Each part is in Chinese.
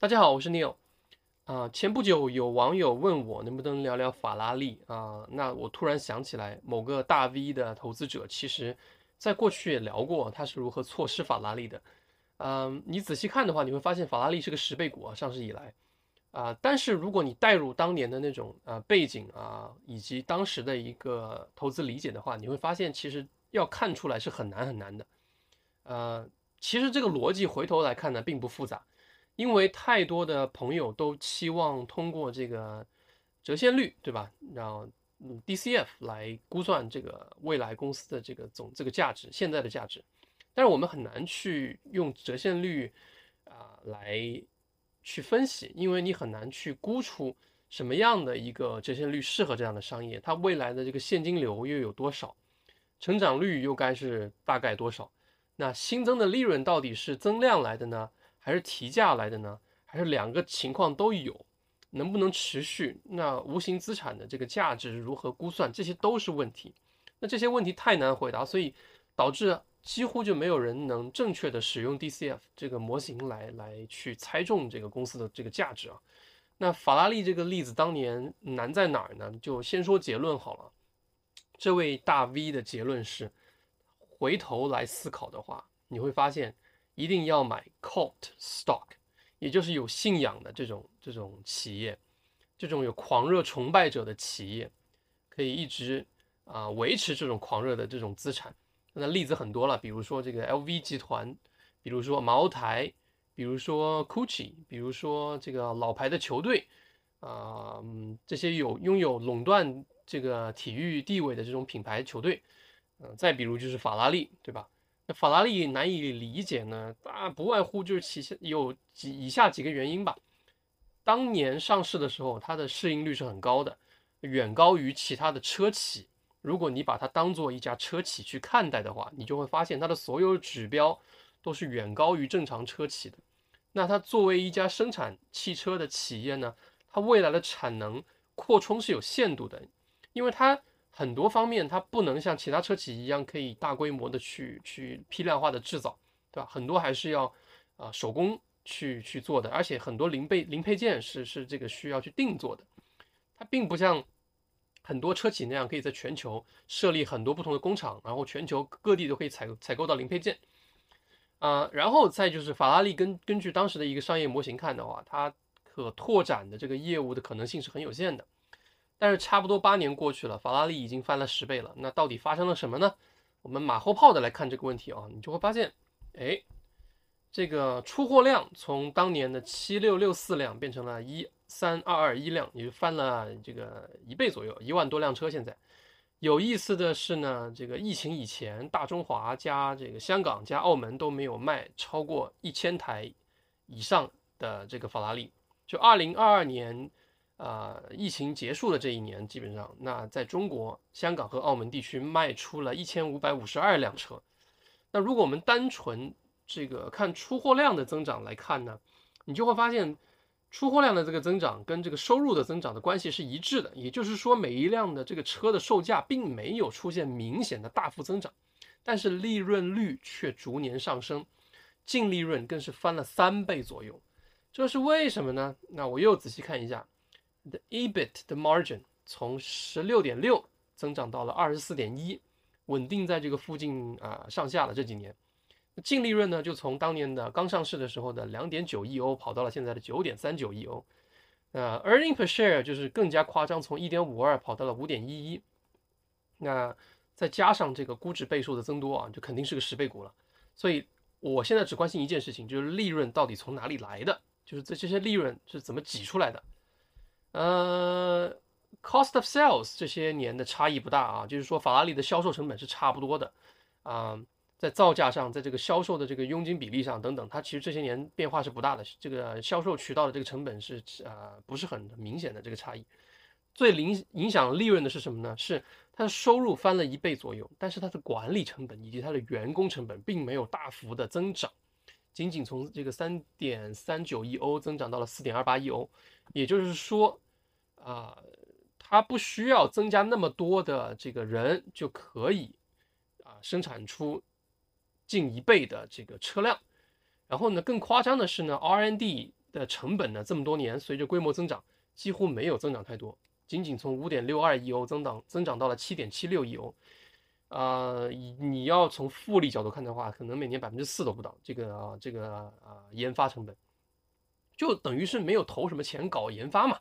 大家好，我是 Neil。啊，前不久有网友问我能不能聊聊法拉利啊，那我突然想起来，某个大 V 的投资者，其实在过去也聊过他是如何错失法拉利的。嗯，你仔细看的话，你会发现法拉利是个十倍股啊，上市以来啊，但是如果你带入当年的那种呃背景啊，以及当时的一个投资理解的话，你会发现其实要看出来是很难很难的。呃，其实这个逻辑回头来看呢，并不复杂。因为太多的朋友都期望通过这个折现率，对吧？让 DCF 来估算这个未来公司的这个总这个价值，现在的价值。但是我们很难去用折现率啊来去分析，因为你很难去估出什么样的一个折现率适合这样的商业，它未来的这个现金流又有多少，成长率又该是大概多少？那新增的利润到底是增量来的呢？还是提价来的呢？还是两个情况都有？能不能持续？那无形资产的这个价值如何估算？这些都是问题。那这些问题太难回答，所以导致几乎就没有人能正确的使用 DCF 这个模型来来去猜中这个公司的这个价值啊。那法拉利这个例子当年难在哪儿呢？就先说结论好了。这位大 V 的结论是：回头来思考的话，你会发现。一定要买 cult stock，也就是有信仰的这种这种企业，这种有狂热崇拜者的企业，可以一直啊维持这种狂热的这种资产。那例子很多了，比如说这个 LV 集团，比如说茅台，比如说 Gucci，比如说这个老牌的球队啊，这些有拥有垄断这个体育地位的这种品牌球队，嗯，再比如就是法拉利，对吧？法拉利难以理解呢，啊，不外乎就是其有几以下几个原因吧。当年上市的时候，它的市盈率是很高的，远高于其他的车企。如果你把它当做一家车企去看待的话，你就会发现它的所有指标都是远高于正常车企的。那它作为一家生产汽车的企业呢，它未来的产能扩充是有限度的，因为它。很多方面，它不能像其他车企一样可以大规模的去去批量化的制造，对吧？很多还是要啊手工去去做的，而且很多零配零配件是是这个需要去定做的。它并不像很多车企那样可以在全球设立很多不同的工厂，然后全球各地都可以采采购到零配件。啊，然后再就是法拉利根根据当时的一个商业模型看的话，它可拓展的这个业务的可能性是很有限的。但是差不多八年过去了，法拉利已经翻了十倍了。那到底发生了什么呢？我们马后炮的来看这个问题啊，你就会发现，哎，这个出货量从当年的七六六四辆变成了一三二二一辆，也就翻了这个一倍左右，一万多辆车。现在有意思的是呢，这个疫情以前，大中华加这个香港加澳门都没有卖超过一千台以上的这个法拉利。就二零二二年。啊，疫情结束的这一年，基本上，那在中国、香港和澳门地区卖出了一千五百五十二辆车。那如果我们单纯这个看出货量的增长来看呢，你就会发现，出货量的这个增长跟这个收入的增长的关系是一致的。也就是说，每一辆的这个车的售价并没有出现明显的大幅增长，但是利润率却逐年上升，净利润更是翻了三倍左右。这是为什么呢？那我又仔细看一下。的 EBIT 的 margin 从十六点六增长到了二十四点一，稳定在这个附近啊上下了这几年。净利润呢，就从当年的刚上市的时候的两点九亿欧跑到了现在的九点三九亿欧。呃，earning per share 就是更加夸张，从一点五二跑到了五点一一。那再加上这个估值倍数的增多啊，就肯定是个十倍股了。所以我现在只关心一件事情，就是利润到底从哪里来的，就是这这些利润是怎么挤出来的。呃，cost of sales 这些年的差异不大啊，就是说法拉利的销售成本是差不多的，啊，在造价上，在这个销售的这个佣金比例上等等，它其实这些年变化是不大的，这个销售渠道的这个成本是啊不是很明显的这个差异。最影影响利润的是什么呢？是它的收入翻了一倍左右，但是它的管理成本以及它的员工成本并没有大幅的增长。仅仅从这个三点三九亿欧增长到了四点二八亿欧，也就是说，啊，它不需要增加那么多的这个人就可以啊生产出近一倍的这个车辆。然后呢，更夸张的是呢，R&D 的成本呢，这么多年随着规模增长，几乎没有增长太多，仅仅从五点六二亿欧增长增长到了七点七六亿欧。呃，你要从复利角度看的话，可能每年百分之四都不到。这个啊，这个啊，研发成本就等于是没有投什么钱搞研发嘛，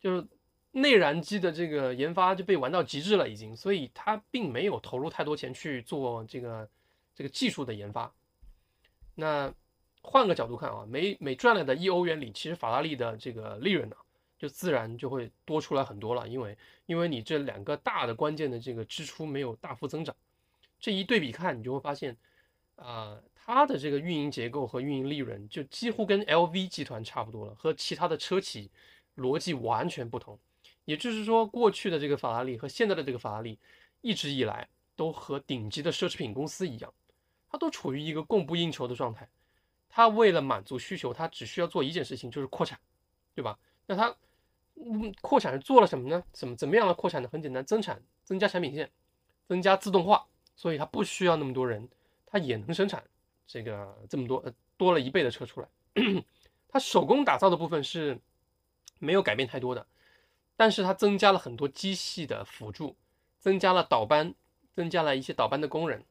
就是内燃机的这个研发就被玩到极致了已经，所以它并没有投入太多钱去做这个这个技术的研发。那换个角度看啊，每每赚来的一欧元里，其实法拉利的这个利润呢，就自然就会多出来很多了，因为因为你这两个大的关键的这个支出没有大幅增长，这一对比看，你就会发现，啊，它的这个运营结构和运营利润就几乎跟 LV 集团差不多了，和其他的车企逻辑完全不同。也就是说，过去的这个法拉利和现在的这个法拉利，一直以来都和顶级的奢侈品公司一样，它都处于一个供不应求的状态。它为了满足需求，它只需要做一件事情，就是扩产，对吧？那它嗯，扩产是做了什么呢？怎么怎么样的扩产呢？很简单，增产，增加产品线，增加自动化，所以它不需要那么多人，它也能生产这个这么多，呃，多了一倍的车出来。它手工打造的部分是没有改变太多的，但是它增加了很多机器的辅助，增加了倒班，增加了一些倒班的工人。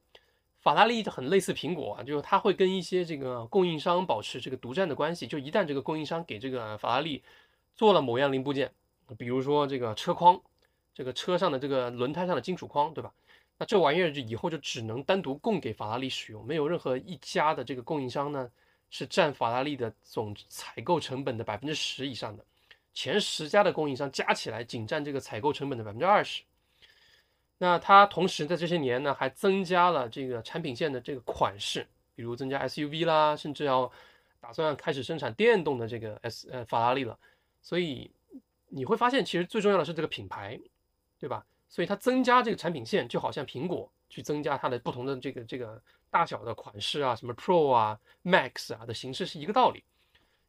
法拉利很类似苹果啊，就是它会跟一些这个供应商保持这个独占的关系，就一旦这个供应商给这个法拉利做了某样零部件，比如说这个车框，这个车上的这个轮胎上的金属框，对吧？那这玩意儿就以后就只能单独供给法拉利使用，没有任何一家的这个供应商呢是占法拉利的总采购成本的百分之十以上的，前十家的供应商加起来仅占这个采购成本的百分之二十。那它同时在这些年呢，还增加了这个产品线的这个款式，比如增加 SUV 啦，甚至要打算开始生产电动的这个 S 呃法拉利了。所以你会发现，其实最重要的是这个品牌，对吧？所以它增加这个产品线，就好像苹果去增加它的不同的这个这个大小的款式啊，什么 Pro 啊、Max 啊的形式是一个道理。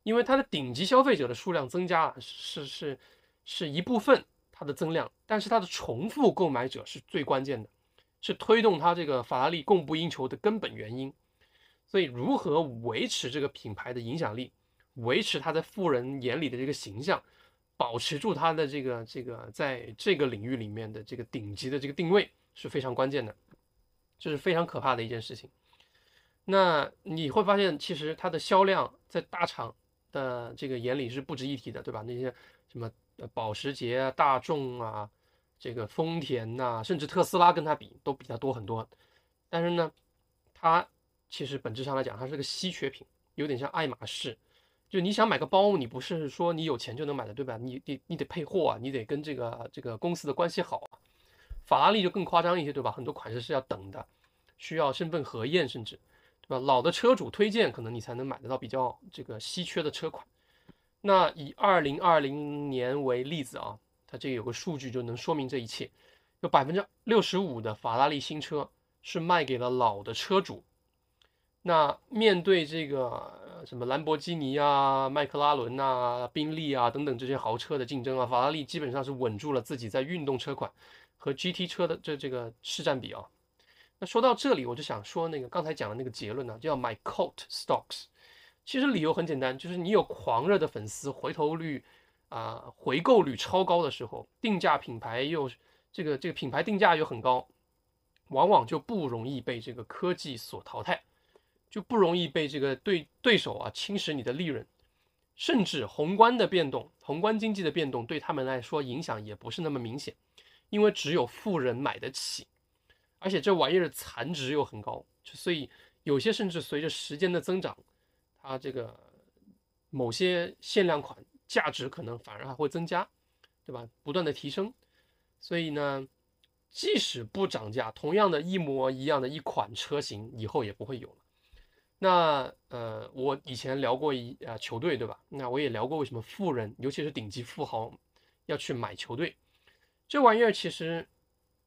因为它的顶级消费者的数量增加是是是一部分。它的增量，但是它的重复购买者是最关键的，是推动它这个法拉利供不应求的根本原因。所以，如何维持这个品牌的影响力，维持它在富人眼里的这个形象，保持住它的这个这个在这个领域里面的这个顶级的这个定位是非常关键的，这是非常可怕的一件事情。那你会发现，其实它的销量在大厂的这个眼里是不值一提的，对吧？那些什么。保时捷啊、大众啊、这个丰田呐，甚至特斯拉跟它比都比它多很多。但是呢，它其实本质上来讲，它是个稀缺品，有点像爱马仕。就你想买个包，你不是说你有钱就能买的，对吧？你你你得配货啊，你得跟这个这个公司的关系好啊。法拉利就更夸张一些，对吧？很多款式是要等的，需要身份核验，甚至对吧？老的车主推荐，可能你才能买得到比较这个稀缺的车款。那以二零二零年为例子啊，它这有个数据就能说明这一切，有百分之六十五的法拉利新车是卖给了老的车主。那面对这个什么兰博基尼啊、迈克拉伦啊、宾利啊等等这些豪车的竞争啊，法拉利基本上是稳住了自己在运动车款和 GT 车的这这个市占比啊。那说到这里，我就想说那个刚才讲的那个结论呢，叫 My Cult Stocks。其实理由很简单，就是你有狂热的粉丝，回头率啊回购率超高的时候，定价品牌又这个这个品牌定价又很高，往往就不容易被这个科技所淘汰，就不容易被这个对对手啊侵蚀你的利润，甚至宏观的变动，宏观经济的变动对他们来说影响也不是那么明显，因为只有富人买得起，而且这玩意儿残值又很高，所以有些甚至随着时间的增长。它这个某些限量款价值可能反而还会增加，对吧？不断的提升，所以呢，即使不涨价，同样的一模一样的一款车型以后也不会有了。那呃，我以前聊过一啊球队，对吧？那我也聊过为什么富人，尤其是顶级富豪要去买球队。这玩意儿其实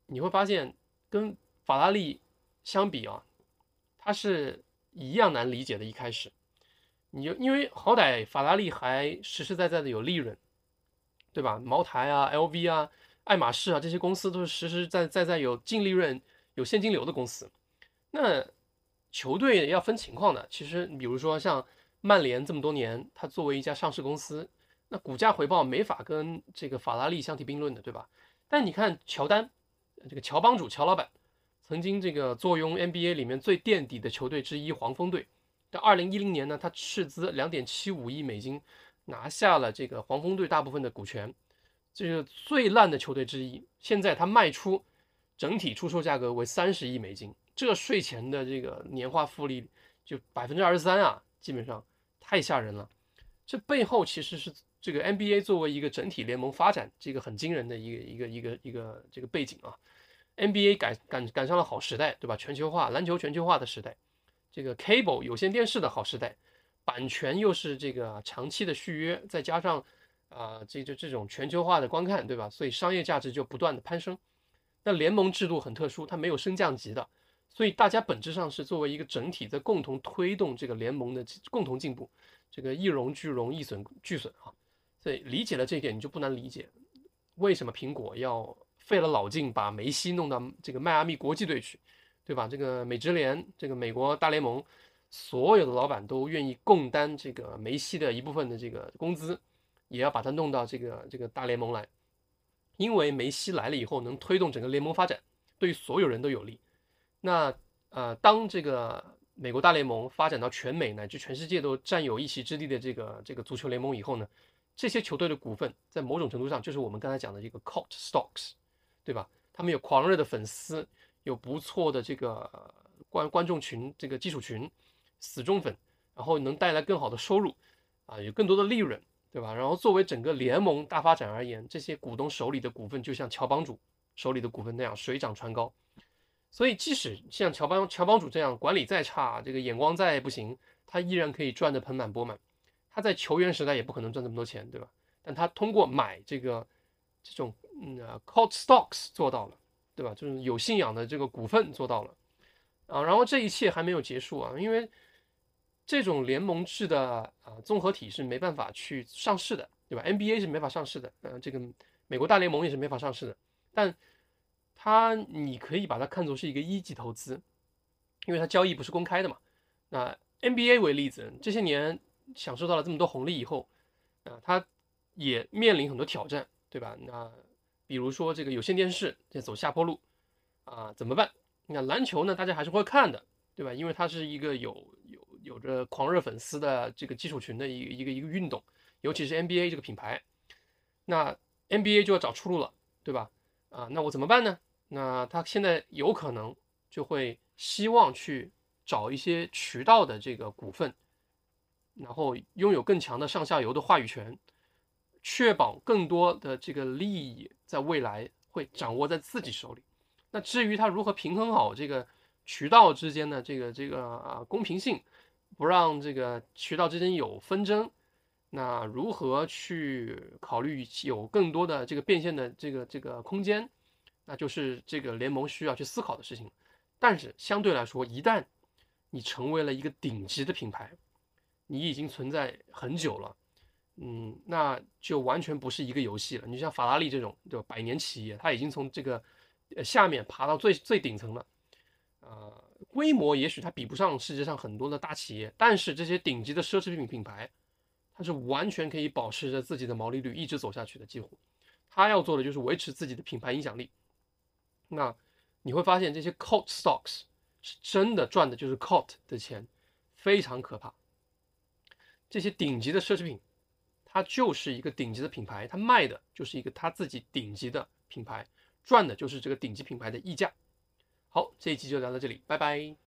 你会发现，跟法拉利相比啊，它是一样难理解的。一开始。你就因为好歹法拉利还实实在在的有利润，对吧？茅台啊、LV 啊、爱马仕啊这些公司都是实实在在在有净利润、有现金流的公司。那球队要分情况的，其实比如说像曼联这么多年，它作为一家上市公司，那股价回报没法跟这个法拉利相提并论的，对吧？但你看乔丹，这个乔帮主乔老板，曾经这个坐拥 NBA 里面最垫底的球队之一黄蜂队，到二零一零年呢，他斥资两点七五亿美金拿下了这个黄蜂队大部分的股权，这是最烂的球队之一。现在他卖出整体出售价格为三十亿美金，这税前的这个年化复利就百分之二十三啊，基本上太吓人了。这背后其实是这个 NBA 作为一个整体联盟发展，这个很惊人的一个一个一个一个这个背景啊。NBA 赶赶赶上了好时代，对吧？全球化，篮球全球化的时代，这个 Cable 有线电视的好时代，版权又是这个长期的续约，再加上啊，这这这种全球化的观看，对吧？所以商业价值就不断的攀升。那联盟制度很特殊，它没有升降级的，所以大家本质上是作为一个整体在共同推动这个联盟的共同进步。这个一荣俱荣，一损俱损啊！所以理解了这一点，你就不难理解为什么苹果要费了老劲把梅西弄到这个迈阿密国际队去，对吧？这个美职联，这个美国大联盟，所有的老板都愿意共担这个梅西的一部分的这个工资，也要把他弄到这个这个大联盟来，因为梅西来了以后，能推动整个联盟发展，对于所有人都有利。那呃，当这个。美国大联盟发展到全美乃至全世界都占有一席之地的这个这个足球联盟以后呢，这些球队的股份在某种程度上就是我们刚才讲的这个 cult stocks，对吧？他们有狂热的粉丝，有不错的这个观观众群，这个基础群，死忠粉，然后能带来更好的收入，啊，有更多的利润，对吧？然后作为整个联盟大发展而言，这些股东手里的股份就像乔帮主手里的股份那样水涨船高。所以，即使像乔帮乔帮主这样管理再差，这个眼光再不行，他依然可以赚得盆满钵满。他在球员时代也不可能赚这么多钱，对吧？但他通过买这个这种嗯 cult stocks 做到了，对吧？就是有信仰的这个股份做到了啊。然后这一切还没有结束啊，因为这种联盟制的啊综合体是没办法去上市的，对吧？NBA 是没法上市的，呃，这个美国大联盟也是没法上市的，但。它你可以把它看作是一个一级投资，因为它交易不是公开的嘛。那 NBA 为例子，这些年享受到了这么多红利以后，啊，它也面临很多挑战，对吧？那比如说这个有线电视在走下坡路，啊，怎么办？那篮球呢，大家还是会看的，对吧？因为它是一个有有有着狂热粉丝的这个基础群的一个一个一个运动，尤其是 NBA 这个品牌，那 NBA 就要找出路了，对吧？啊，那我怎么办呢？那他现在有可能就会希望去找一些渠道的这个股份，然后拥有更强的上下游的话语权，确保更多的这个利益在未来会掌握在自己手里。那至于他如何平衡好这个渠道之间的这个这个啊公平性，不让这个渠道之间有纷争，那如何去考虑有更多的这个变现的这个这个空间？那就是这个联盟需要去思考的事情，但是相对来说，一旦你成为了一个顶级的品牌，你已经存在很久了，嗯，那就完全不是一个游戏了。你像法拉利这种，对吧？百年企业，它已经从这个呃下面爬到最最顶层了，呃，规模也许它比不上世界上很多的大企业，但是这些顶级的奢侈品品牌，它是完全可以保持着自己的毛利率一直走下去的，几乎，它要做的就是维持自己的品牌影响力。那你会发现这些 cult stocks 是真的赚的就是 cult 的钱，非常可怕。这些顶级的奢侈品，它就是一个顶级的品牌，它卖的就是一个它自己顶级的品牌，赚的就是这个顶级品牌的溢价。好，这一期就聊到这里，拜拜。